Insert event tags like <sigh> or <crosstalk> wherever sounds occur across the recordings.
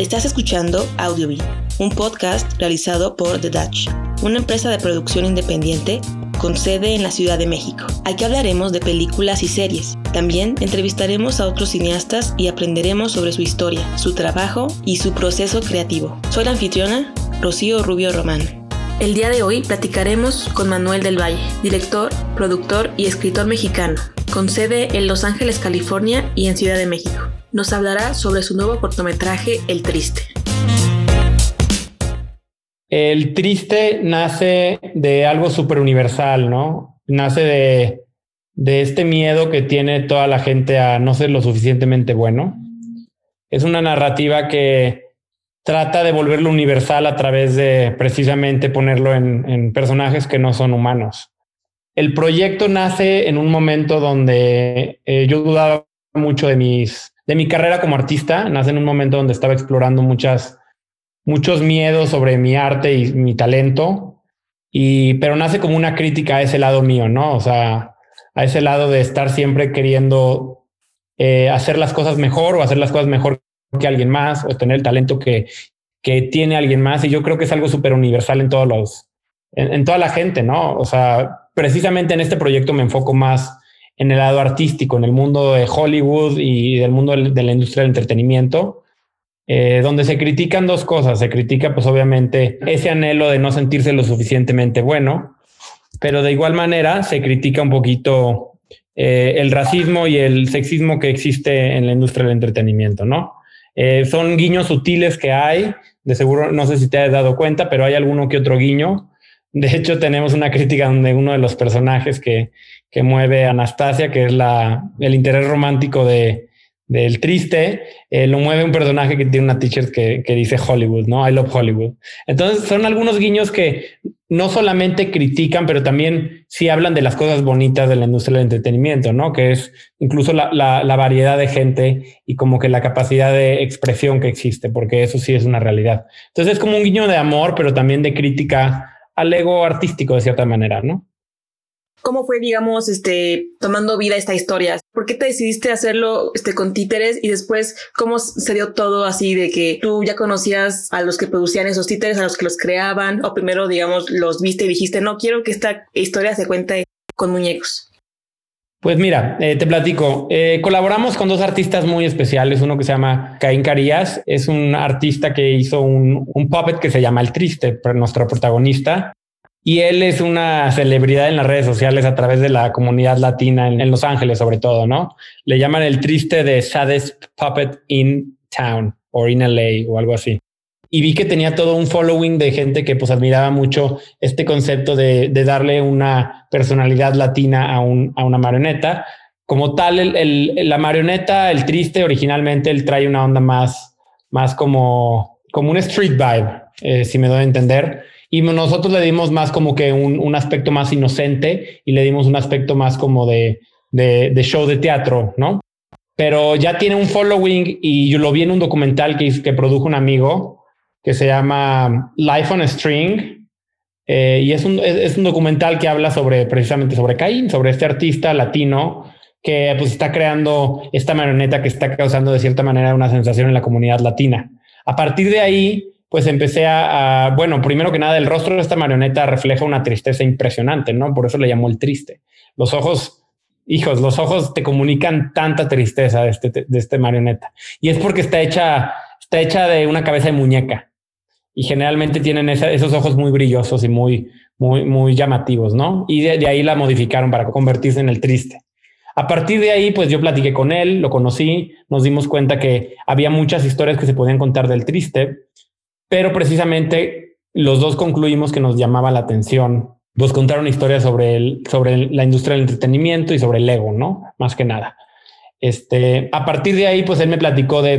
Estás escuchando Audiobee, un podcast realizado por The Dutch, una empresa de producción independiente con sede en la Ciudad de México. Aquí hablaremos de películas y series. También entrevistaremos a otros cineastas y aprenderemos sobre su historia, su trabajo y su proceso creativo. Soy la anfitriona, Rocío Rubio Román. El día de hoy platicaremos con Manuel del Valle, director, productor y escritor mexicano, con sede en Los Ángeles, California y en Ciudad de México. Nos hablará sobre su nuevo cortometraje El Triste. El triste nace de algo súper universal, ¿no? Nace de, de este miedo que tiene toda la gente a no ser lo suficientemente bueno. Es una narrativa que trata de volverlo universal a través de precisamente ponerlo en, personajes que no son humanos. El proyecto nace en un momento donde eh, yo dudaba mucho de mis de mi carrera como artista, nace en un momento donde estaba explorando muchas muchos miedos sobre mi arte y mi talento, y, pero nace como una crítica a ese lado mío, ¿no? O sea, a ese lado de estar siempre queriendo eh, hacer las cosas mejor o hacer las cosas mejor que alguien más o tener el talento que, que tiene alguien más. Y yo creo que es algo súper universal en todos los, en, toda la gente, ¿no? O sea, precisamente en este proyecto me enfoco más en el lado artístico, en el mundo de Hollywood y del mundo de la industria del entretenimiento, eh, donde se critican dos cosas. Se critica, pues obviamente, ese anhelo de no sentirse lo suficientemente bueno, pero de igual manera se critica un poquito eh, el racismo y el sexismo que existe en la industria del entretenimiento, ¿no? Eh, son guiños sutiles que hay, de seguro, no sé si te has dado cuenta, pero hay alguno que otro guiño. De hecho, tenemos una crítica donde uno de los personajes que, que mueve a Anastasia, que es la, el interés romántico de, del triste, eh, lo mueve un personaje que tiene una t-shirt que, dice Hollywood, ¿no? I love Hollywood. Entonces son algunos guiños que no solamente critican, pero también sí hablan de las cosas bonitas de la industria del entretenimiento, ¿no? Que es incluso la, la variedad de gente y como que la capacidad de expresión que existe, porque eso sí es una realidad. Entonces es como un guiño de amor, pero también de crítica al ego artístico de cierta manera, ¿no? ¿Cómo fue, digamos, este, tomando vida esta historia? ¿Por qué te decidiste hacerlo este, con títeres y después cómo se dio todo así de que tú ya conocías a los que producían esos títeres, a los que los creaban, o primero, digamos, los viste y dijiste, no, quiero que esta historia se cuente con muñecos? Pues mira, eh, te platico. Eh, colaboramos con dos artistas muy especiales. Uno que se llama Caín Carías, es un artista que hizo un, puppet que se llama El Triste, nuestro protagonista. Y él es una celebridad en las redes sociales a través de la comunidad latina en, Los Ángeles, sobre todo, ¿no? Le llaman el triste de saddest puppet in town o in LA o algo así. Y vi que tenía todo un following de gente que pues admiraba mucho este concepto de, darle una personalidad latina a, un, a una marioneta. Como tal, el, la marioneta, el triste, originalmente él trae una onda más, más como, como un street vibe, eh, si me doy a entender y nosotros le dimos más como que un, aspecto más inocente y le dimos un aspecto más como de, de, show de teatro, ¿no? Pero ya tiene un following y yo lo vi en un documental que, que produjo un amigo que se llama Life on a String. Eh, y es un, es, un documental que habla sobre precisamente sobre Caín, sobre este artista latino que pues está creando esta marioneta que está causando de cierta manera una sensación en la comunidad latina. A partir de ahí, pues empecé a, bueno, primero que nada, el rostro de esta marioneta refleja una tristeza impresionante, ¿no? Por eso le llamó el triste. Los ojos, hijos, los ojos te comunican tanta tristeza de este, de este marioneta. Y es porque está hecha, está hecha de una cabeza de muñeca. Y generalmente tienen esos ojos muy brillosos y muy, muy, muy llamativos, ¿no? Y de, de ahí la modificaron para convertirse en el triste. A partir de ahí, pues yo platiqué con él, lo conocí, nos dimos cuenta que había muchas historias que se podían contar del triste pero precisamente los dos concluimos que nos llamaba la atención pues contar una historia sobre, el, sobre la industria del entretenimiento y sobre el ego, ¿no? Más que nada. Este, a partir de ahí, pues él me platicó de,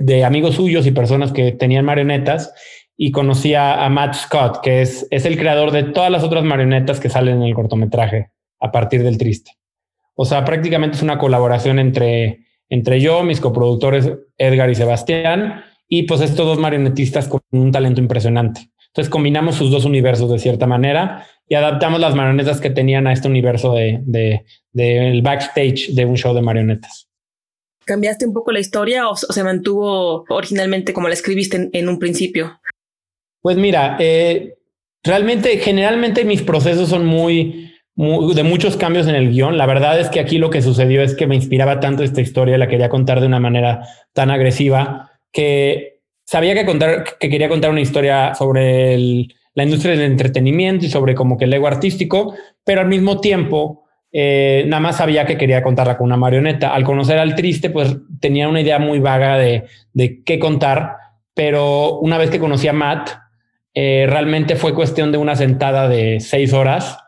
de, amigos suyos y personas que tenían marionetas y conocía a Matt Scott, que es, es el creador de todas las otras marionetas que salen en el cortometraje a partir del triste. O sea, prácticamente es una colaboración entre, entre yo, mis coproductores Edgar y Sebastián, y pues estos dos marionetistas con un talento impresionante. Entonces combinamos sus dos universos de cierta manera y adaptamos las marionetas que tenían a este universo de, de, backstage de un show de marionetas. ¿Cambiaste un poco la historia o, se mantuvo originalmente como la escribiste en, un principio? Pues mira, eh, realmente, generalmente mis procesos son muy, de muchos cambios en el guion. La verdad es que aquí lo que sucedió es que me inspiraba tanto esta historia, la quería contar de una manera tan agresiva que sabía que contar, que quería contar una historia sobre la industria del entretenimiento y sobre como que el ego artístico, pero al mismo tiempo eh, nada más sabía que quería contarla con una marioneta. Al conocer al triste, pues tenía una idea muy vaga de, de qué contar, pero una vez que conocí a Matt, eh, realmente fue cuestión de una sentada de seis horas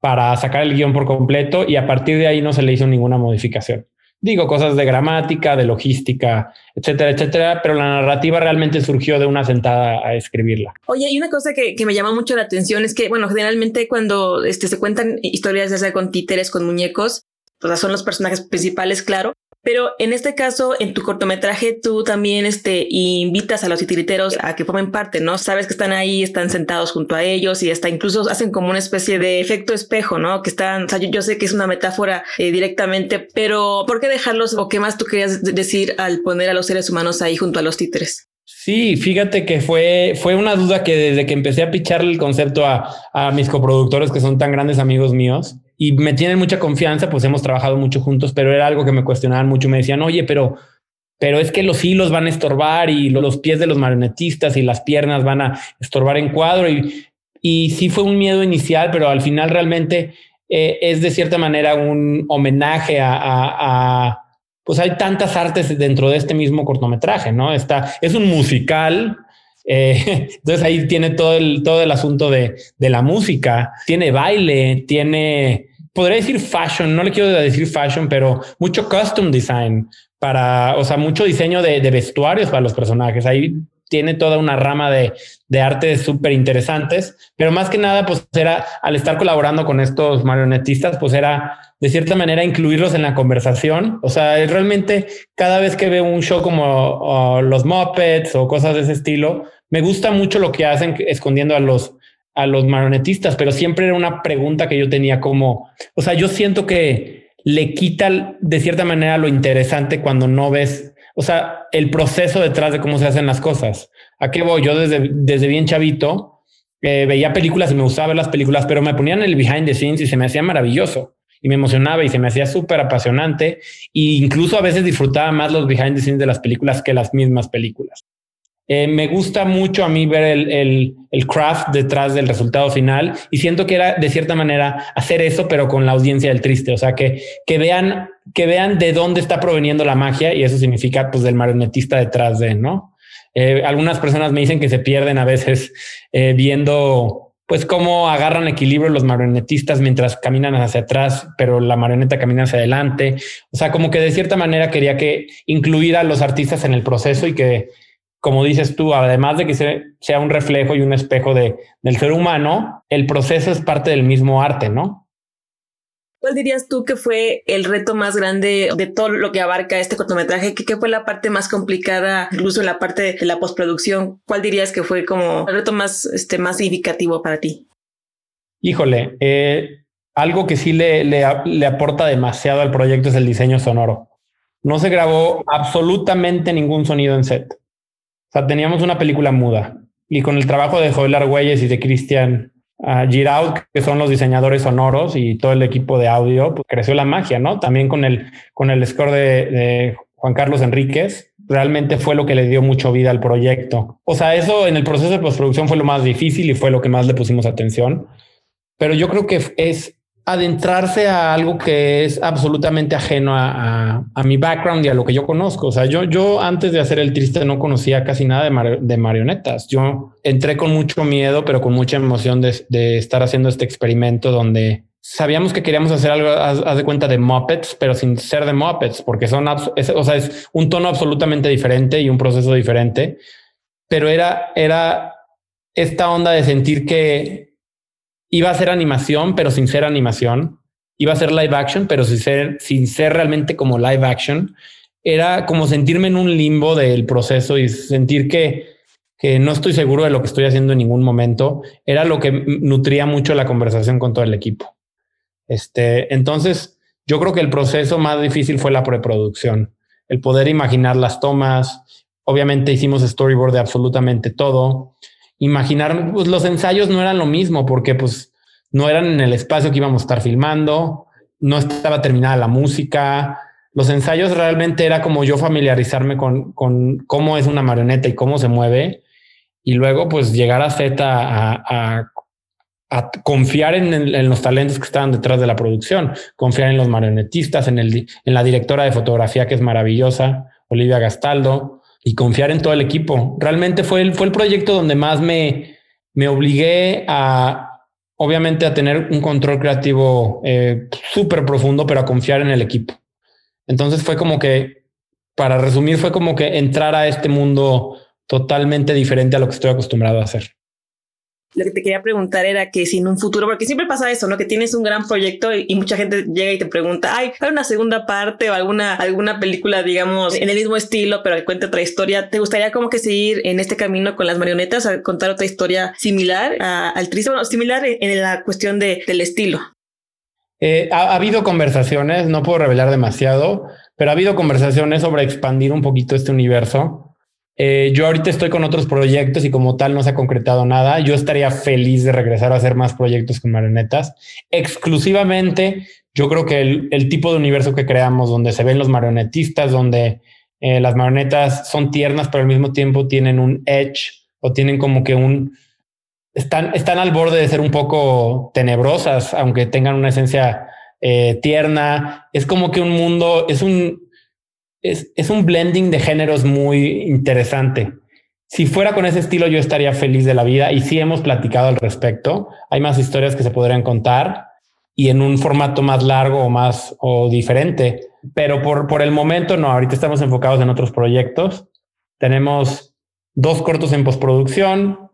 para sacar el guion por completo y a partir de ahí no se le hizo ninguna modificación. Digo cosas de gramática, de logística, etcétera, etcétera, pero la narrativa realmente surgió de una sentada a escribirla. Oye, y una cosa que, me llama mucho la atención es que, bueno, generalmente cuando este, se cuentan historias ya sea con títeres, con muñecos, pues son los personajes principales, claro, pero en este caso, en tu cortometraje, tú también este, invitas a los titiriteros a que formen parte, ¿no? Sabes que están ahí, están sentados junto a ellos y hasta incluso hacen como una especie de efecto espejo, ¿no? Que están, o sea, yo, sé que es una metáfora eh, directamente, pero ¿por qué dejarlos o qué más tú querías decir al poner a los seres humanos ahí junto a los títeres? Sí, fíjate que fue, fue una duda que desde que empecé a picharle el concepto a, a mis coproductores que son tan grandes amigos míos, y me tienen mucha confianza, pues hemos trabajado mucho juntos, pero era algo que me cuestionaban mucho. Me decían, oye, pero, pero es que los hilos van a estorbar y los pies de los marionetistas y las piernas van a estorbar en cuadro. Y, y sí fue un miedo inicial, pero al final realmente eh, es de cierta manera un homenaje a, a, pues hay tantas artes dentro de este mismo cortometraje, ¿no? Está, es un musical, eh, <laughs> entonces ahí tiene todo el, todo el asunto de, de, la música, tiene baile, tiene podría decir fashion, no le quiero decir fashion, pero mucho custom design para, o sea, mucho diseño de, vestuarios para los personajes. Ahí tiene toda una rama de, de arte súper interesantes, pero más que nada, pues era al estar colaborando con estos marionetistas, pues era de cierta manera incluirlos en la conversación. O sea, realmente cada vez que veo un show como los Muppets o cosas de ese estilo, me gusta mucho lo que hacen escondiendo a los a los marionetistas, pero siempre era una pregunta que yo tenía como, o sea, yo siento que le quita de cierta manera lo interesante cuando no ves, o sea, el proceso detrás de cómo se hacen las cosas. ¿A qué voy? Yo desde, desde bien chavito eh, veía películas y me gustaba ver las películas, pero me ponían el behind the scenes y se me hacía maravilloso y me emocionaba y se me hacía súper apasionante e incluso a veces disfrutaba más los behind the scenes de las películas que las mismas películas. Eh, me gusta mucho a mí ver el, el, craft detrás del resultado final y siento que era de cierta manera hacer eso, pero con la audiencia del triste. O sea, que, que vean, que vean de dónde está proveniendo la magia y eso significa pues del marionetista detrás de, ¿no? Eh, algunas personas me dicen que se pierden a veces eh, viendo pues cómo agarran equilibrio los marionetistas mientras caminan hacia atrás, pero la marioneta camina hacia adelante. O sea, como que de cierta manera quería que incluir a los artistas en el proceso y que como dices tú, además de que sea un reflejo y un espejo de, del ser humano, el proceso es parte del mismo arte, ¿no? ¿Cuál dirías tú que fue el reto más grande de todo lo que abarca este cortometraje? ¿Qué, fue la parte más complicada, incluso en la parte de la postproducción? ¿Cuál dirías que fue como el reto más, este, más significativo para ti? Híjole, eh, algo que sí le, le, le aporta demasiado al proyecto es el diseño sonoro. No se grabó absolutamente ningún sonido en set. O sea, teníamos una película muda y con el trabajo de Joel Argüelles y de Cristian uh, Giraud, que son los diseñadores sonoros y todo el equipo de audio, pues creció la magia, ¿no? También con el, con el score de, Juan Carlos Enríquez, realmente fue lo que le dio mucho vida al proyecto. O sea, eso en el proceso de postproducción fue lo más difícil y fue lo que más le pusimos atención. Pero yo creo que es adentrarse a algo que es absolutamente ajeno a, mi background y a lo que yo conozco. O sea, yo, yo antes de hacer el triste no conocía casi nada de, marionetas. Yo entré con mucho miedo, pero con mucha emoción de, estar haciendo este experimento donde sabíamos que queríamos hacer algo, haz, de cuenta de Muppets, pero sin ser de Muppets, porque son, o sea, es un tono absolutamente diferente y un proceso diferente. Pero era, era esta onda de sentir que iba a ser animación, pero sin ser animación. Iba a ser live action, pero sin ser, sin ser realmente como live action. Era como sentirme en un limbo del proceso y sentir que, que no estoy seguro de lo que estoy haciendo en ningún momento. Era lo que nutría mucho la conversación con todo el equipo. Este, entonces, yo creo que el proceso más difícil fue la preproducción. el poder imaginar las tomas. Obviamente hicimos storyboard de absolutamente todo. Imaginar, pues los ensayos no eran lo mismo porque pues no eran en el espacio que íbamos a estar filmando, no estaba terminada la música. Los ensayos realmente era como yo familiarizarme con, con cómo es una marioneta y cómo se mueve. Y luego pues llegar a Z a, confiar en, los talentos que estaban detrás de la producción, confiar en los marionetistas, en, el, en la directora de fotografía que es maravillosa, Olivia Gastaldo, y confiar en todo el equipo. Realmente fue el, fue el proyecto donde más me, me obligué a, obviamente, a tener un control creativo eh, súper profundo, pero a confiar en el equipo. Entonces fue como que, para resumir, fue como que entrar a este mundo totalmente diferente a lo que estoy acostumbrado a hacer lo que te quería preguntar era que si en un futuro, porque siempre pasa eso, ¿no? Que tienes un gran proyecto y, mucha gente llega y te pregunta, ay, ¿hay una segunda parte o alguna, alguna película, digamos, en el mismo estilo, pero que cuente otra historia? ¿Te gustaría como que seguir en este camino con las marionetas, a contar otra historia similar al triste, bueno, similar en, la cuestión de, del estilo? Eh, ha, habido conversaciones, no puedo revelar demasiado, pero ha habido conversaciones sobre expandir un poquito este universo. Eh, yo ahorita estoy con otros proyectos y como tal no se ha concretado nada. Yo estaría feliz de regresar a hacer más proyectos con marionetas. Exclusivamente, yo creo que el, tipo de universo que creamos, donde se ven los marionetistas, donde eh, las marionetas son tiernas, pero al mismo tiempo tienen un edge o tienen como que un... Están, están al borde de ser un poco tenebrosas, aunque tengan una esencia eh, tierna. Es como que un mundo, es un, es, un blending de géneros muy interesante. Si fuera con ese estilo, yo estaría feliz de la vida y sí hemos platicado al respecto. Hay más historias que se podrían contar y en un formato más largo o más o diferente, pero por, por el momento no. Ahorita estamos enfocados en otros proyectos. Tenemos dos cortos en postproducción,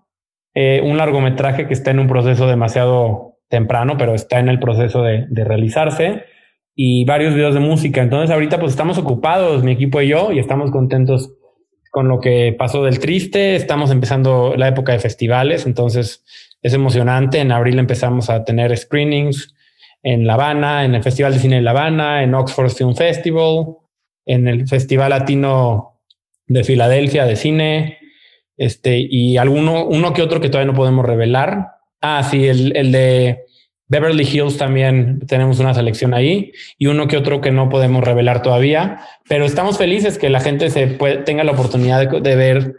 eh, un largometraje que está en un proceso demasiado temprano, pero está en el proceso de, de realizarse y varios videos de música. Entonces ahorita pues estamos ocupados, mi equipo y yo, y estamos contentos con lo que pasó del triste. Estamos empezando la época de festivales, entonces es emocionante. En abril empezamos a tener screenings en La Habana, en el Festival de Cine de La Habana, en Oxford Film Festival, en el Festival Latino de Filadelfia de cine, este, y alguno, uno que otro que todavía no podemos revelar. Ah, sí, el, el de Beverly Hills también tenemos una selección ahí y uno que otro que no podemos revelar todavía, pero estamos felices que la gente se tenga la oportunidad de, ver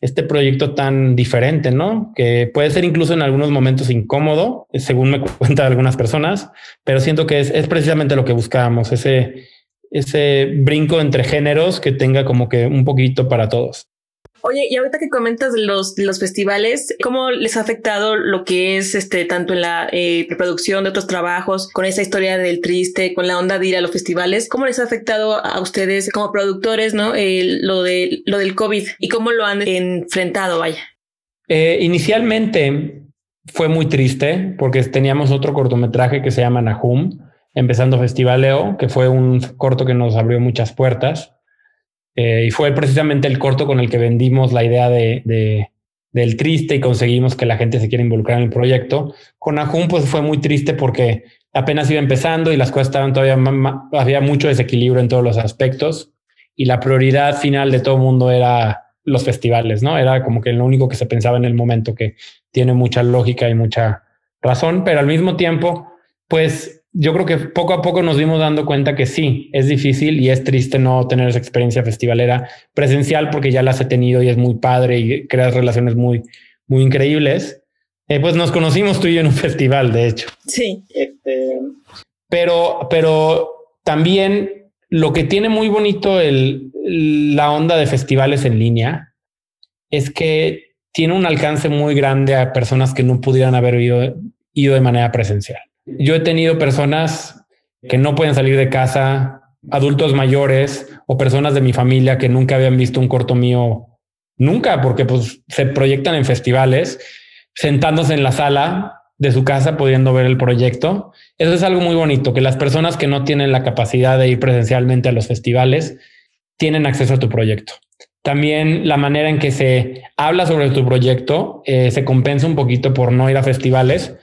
este proyecto tan diferente, ¿no? Que puede ser incluso en algunos momentos incómodo, según me <laughs> cuentan algunas personas, pero siento que es, es precisamente lo que buscábamos, ese, ese brinco entre géneros que tenga como que un poquito para todos. Oye, y ahorita que comentas los, los festivales, ¿cómo les ha afectado lo que es este tanto en la eh, de otros trabajos, con esa historia del triste, con la onda de ir a los festivales? ¿Cómo les ha afectado a ustedes como productores, no? lo, de, lo del COVID y cómo lo han enfrentado, vaya. Eh, inicialmente fue muy triste porque teníamos otro cortometraje que se llama Nahum, empezando Festivaleo, que fue un corto que nos abrió muchas puertas. Eh, y fue precisamente el corto con el que vendimos la idea de, del triste y conseguimos que la gente se quiera involucrar en el proyecto. Con Ajun, pues fue muy triste porque apenas iba empezando y las cosas estaban todavía, había mucho desequilibrio en todos los aspectos y la prioridad final de todo el mundo era los festivales, ¿no? Era como que lo único que se pensaba en el momento que tiene mucha lógica y mucha razón, pero al mismo tiempo, pues yo creo que poco a poco nos dimos dando cuenta que sí, es difícil y es triste no tener esa experiencia festivalera presencial porque ya las he tenido y es muy padre y creas relaciones muy, muy increíbles. Eh, pues nos conocimos tú y yo en un <laughs> festival, de hecho. Sí. Este, pero, pero también lo que tiene muy bonito el, la onda de festivales en línea es que tiene un alcance muy grande a personas que no pudieran haber ido, ido de manera presencial. Yo he tenido personas que no pueden salir de casa, adultos mayores o personas de mi familia que nunca habían visto un corto mío nunca, porque pues se proyectan en festivales, sentándose en la sala de su casa pudiendo ver el proyecto. Eso es algo muy bonito, que las personas que no tienen la capacidad de ir presencialmente a los festivales tienen acceso a tu proyecto. También la manera en que se habla sobre tu proyecto eh, se compensa un poquito por no ir a festivales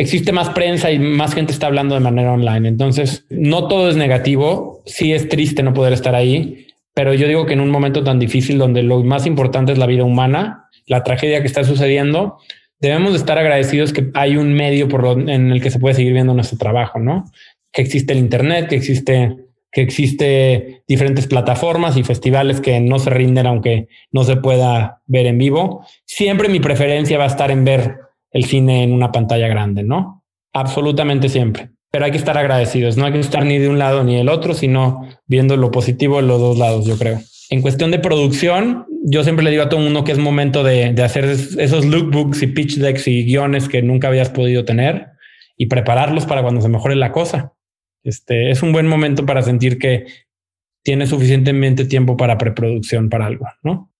existe más prensa y más gente está hablando de manera online. Entonces, no todo es negativo. Sí es triste no poder estar ahí, pero yo digo que en un momento tan difícil donde lo más importante es la vida humana, la tragedia que está sucediendo, debemos de estar agradecidos que hay un medio por en el que se puede seguir viendo nuestro trabajo, ¿no? Que existe el Internet, que existe, que existe diferentes plataformas y festivales que no se rinden aunque no se pueda ver en vivo. Siempre mi preferencia va a estar en ver el cine en una pantalla grande, ¿no? Absolutamente siempre. Pero hay que estar agradecidos, no hay que estar ni de un lado ni del otro, sino viendo lo positivo de los dos lados, yo creo. En cuestión de producción, yo siempre le digo a todo el mundo que es momento de, hacer esos lookbooks y pitch decks y guiones que nunca habías podido tener y prepararlos para cuando se mejore la cosa. Este es un buen momento para sentir que tiene suficientemente tiempo para preproducción para algo, ¿no?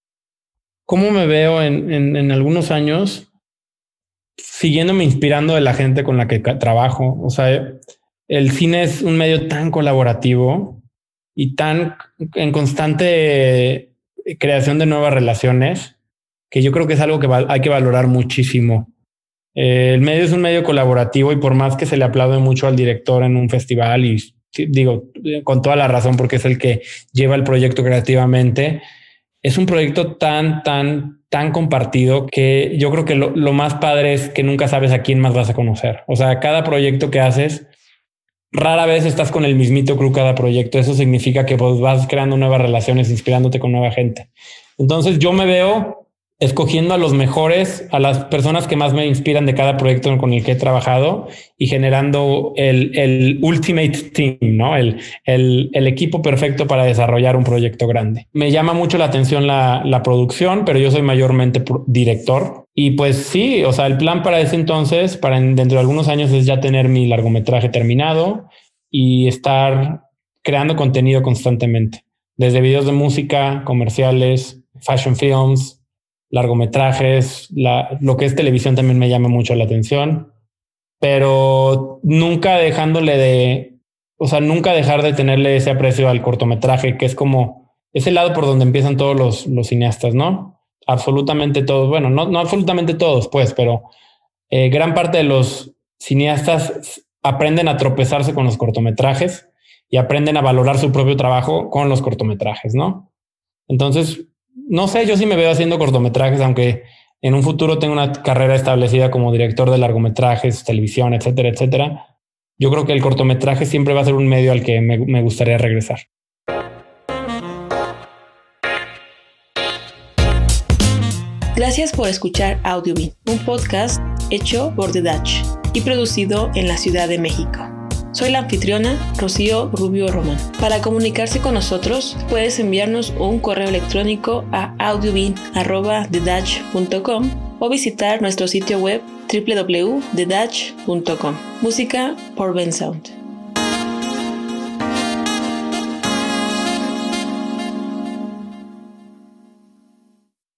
¿Cómo me veo en, en algunos años? Siguiéndome inspirando de la gente con la que trabajo. O sea, el cine es un medio tan colaborativo y tan en constante creación de nuevas relaciones que yo creo que es algo que hay que valorar muchísimo. Eh, el medio es un medio colaborativo y por más que se le aplaude mucho al director en un festival y digo con toda la razón porque es el que lleva el proyecto creativamente, es un proyecto tan, tan, tan compartido que yo creo que lo, más padre es que nunca sabes a quién más vas a conocer. O sea, cada proyecto que haces rara vez estás con el mismito crew cada proyecto. Eso significa que vos vas creando nuevas relaciones, inspirándote con nueva gente. Entonces yo me veo escogiendo a los mejores, a las personas que más me inspiran de cada proyecto con el que he trabajado y generando el, el ultimate team, ¿no? El, el, el, equipo perfecto para desarrollar un proyecto grande. Me llama mucho la atención la, la producción, pero yo soy mayormente director. Y pues sí, o sea, el plan para ese entonces, para dentro de algunos años, es ya tener mi largometraje terminado y estar creando contenido constantemente, desde videos de música, comerciales, fashion films, largometrajes, la, lo que es televisión también me llama mucho la atención, pero nunca dejándole de, o sea, nunca dejar de tenerle ese aprecio al cortometraje, que es como ese lado por donde empiezan todos los, los cineastas, ¿no? Absolutamente todos, bueno, no, no absolutamente todos, pues, pero eh, gran parte de los cineastas aprenden a tropezarse con los cortometrajes y aprenden a valorar su propio trabajo con los cortometrajes, ¿no? Entonces, no sé, yo sí me veo haciendo cortometrajes, aunque en un futuro tengo una carrera establecida como director de largometrajes, televisión, etcétera, etcétera. Yo creo que el cortometraje siempre va a ser un medio al que me, gustaría regresar. Gracias por escuchar Audiobeat, un podcast hecho por The Dutch y producido en la Ciudad de México. Soy la anfitriona Rocío Rubio Román. Para comunicarse con nosotros, puedes enviarnos un correo electrónico a audiobin.com o visitar nuestro sitio web www.thedutch.com. Música por Ben Sound.